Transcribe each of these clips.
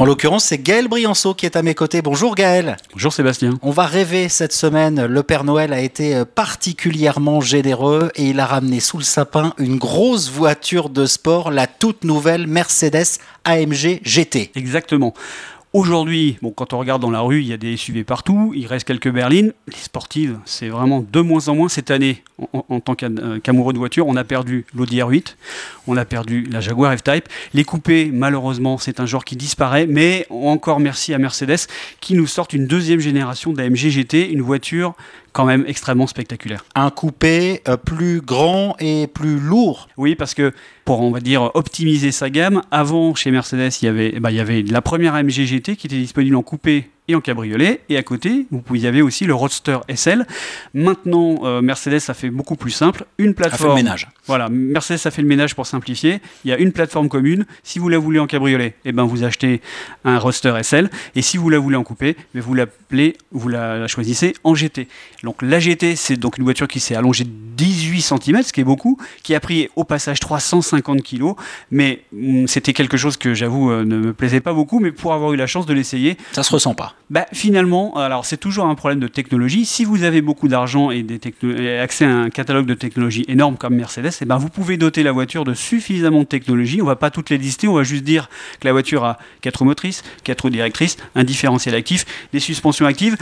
En l'occurrence, c'est Gaël Brianceau qui est à mes côtés. Bonjour Gaël. Bonjour Sébastien. On va rêver cette semaine. Le Père Noël a été particulièrement généreux et il a ramené sous le sapin une grosse voiture de sport, la toute nouvelle Mercedes AMG GT. Exactement. Aujourd'hui, quand on regarde dans la rue, il y a des SUV partout, il reste quelques berlines. Les sportives, c'est vraiment de moins en moins cette année. En, tant euh, qu'amoureux de voiture, on a perdu l'Audi R8, on a perdu la Jaguar F-Type. Les coupés, malheureusement, c'est un genre qui disparaît, mais encore merci à Mercedes qui nous sort une deuxième génération d'AMG GT, une voiture quand même extrêmement spectaculaire. Un coupé euh, plus grand et plus lourd. Oui, parce que pour, on va dire, optimiser sa gamme, avant, chez Mercedes, il y avait, bah, il y avait la première AMG GT qui était disponible en coupé et en cabriolet. Et à côté, vous y avait aussi le Roadster SL. Maintenant, euh, Mercedes a fait beaucoup plus simple. Une plateforme. A fait le ménage. Voilà, Mercedes a fait le ménage pour simplifier. Il y a une plateforme commune. Si vous la voulez en cabriolet, eh ben vous achetez un Roadster SL. Et si vous la voulez en coupé, eh vous l'appelez, vous la, choisissez en GT. Donc la GT, c'est donc une voiture qui s'est allongée 18 cm, ce qui est beaucoup, qui a pris au passage 350 kg. Mais hum, c'était quelque chose que j'avoue euh, ne me plaisait pas beaucoup. Mais pour avoir eu la chance de l'essayer, ça se ressent pas bah, Finalement, alors c'est toujours un problème de technologie. Si vous avez beaucoup d'argent et, accès à un catalogue de technologies énorme comme Mercedes, eh ben vous pouvez doter la voiture de suffisamment de technologie. On va pas toutes les lister, on va juste dire que la voiture a 4 roues motrices, 4 roues directrices, un différentiel actif, des suspensions actives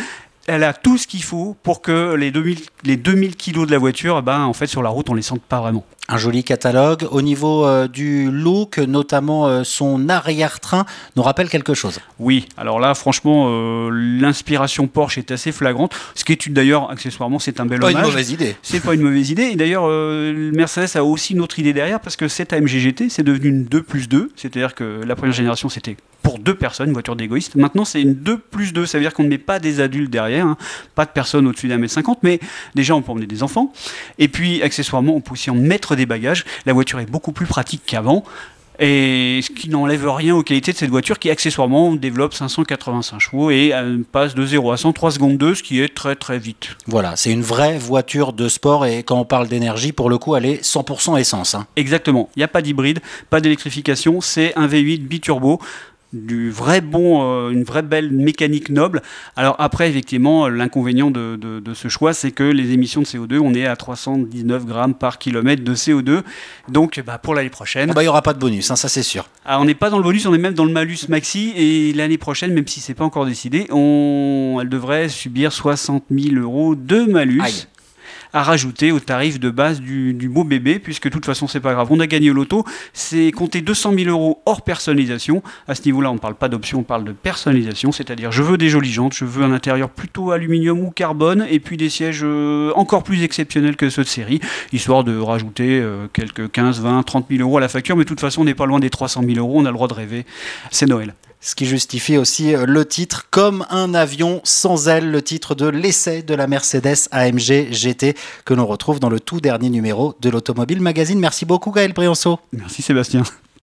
elle a tout ce qu'il faut pour que les 2000, les 2000 kilos de la voiture, ben, en fait, sur la route, on les sente pas vraiment. Un joli catalogue. Au niveau euh, du look, notamment euh, son arrière-train, nous rappelle quelque chose. Oui, alors là, franchement, euh, l'inspiration Porsche est assez flagrante. Ce qui est d'ailleurs, accessoirement, c'est un bel pas hommage. Pas une mauvaise idée. C'est pas une mauvaise idée. Et d'ailleurs, Mercedes a aussi une autre idée derrière parce que cette AMG GT, c'est devenu une 2 plus 2. C'est-à-dire que la première génération, c'était pour deux personnes, une voiture d'égoïste. Maintenant, c'est une 2 plus 2, ça veut dire qu'on ne met pas des adultes derrière, hein. pas de personnes au-dessus d'un mètre cinquante, mais déjà on peut emmener des enfants. Et puis, accessoirement, on peut aussi en mettre des bagages. La voiture est beaucoup plus pratique qu'avant. Et ce qui n'enlève rien aux qualités de cette voiture qui accessoirement développe 585 chevaux et euh, passe de 0 à 103 secondes 2, ce qui est très très vite. Voilà, c'est une vraie voiture de sport et quand on parle d'énergie, pour le coup, elle est 100% essence. Hein. Exactement, il n'y a pas d'hybride, pas d'électrification, c'est un V8 biturbo du vrai bon, euh, une vraie belle mécanique noble. Alors après, effectivement, l'inconvénient de, ce choix, c'est que les émissions de CO2, on est à 319 grammes par kilomètre de CO2. Donc, bah, pour l'année prochaine, ah bah, il n'y aura pas de bonus, hein, ça c'est sûr. Ah, on n'est pas dans le bonus, on est même dans le malus maxi. Et l'année prochaine, même si c'est pas encore décidé, on, elle devrait subir 60 000 euros de malus à rajouter au tarif de base du, beau bébé, puisque de toute façon c'est pas grave, on a gagné au loto, c'est compter 200 000 euros hors personnalisation. À ce niveau-là, on ne parle pas d'option, on parle de personnalisation, c'est-à-dire je veux des jolies jantes, je veux un intérieur plutôt aluminium ou carbone, et puis des sièges euh, encore plus exceptionnels que ceux de série, histoire de rajouter euh, quelques 15, 20, 30 000 euros à la facture, mais de toute façon on n'est pas loin des 300 000 euros, on a le droit de rêver, c'est Noël ce qui justifie aussi euh, le titre Comme un avion sans aile, le titre de l'essai de la Mercedes AMG GT que l'on retrouve dans le tout dernier numéro de l'Automobile Magazine. Merci beaucoup Gaël Brianceau. Merci Sébastien.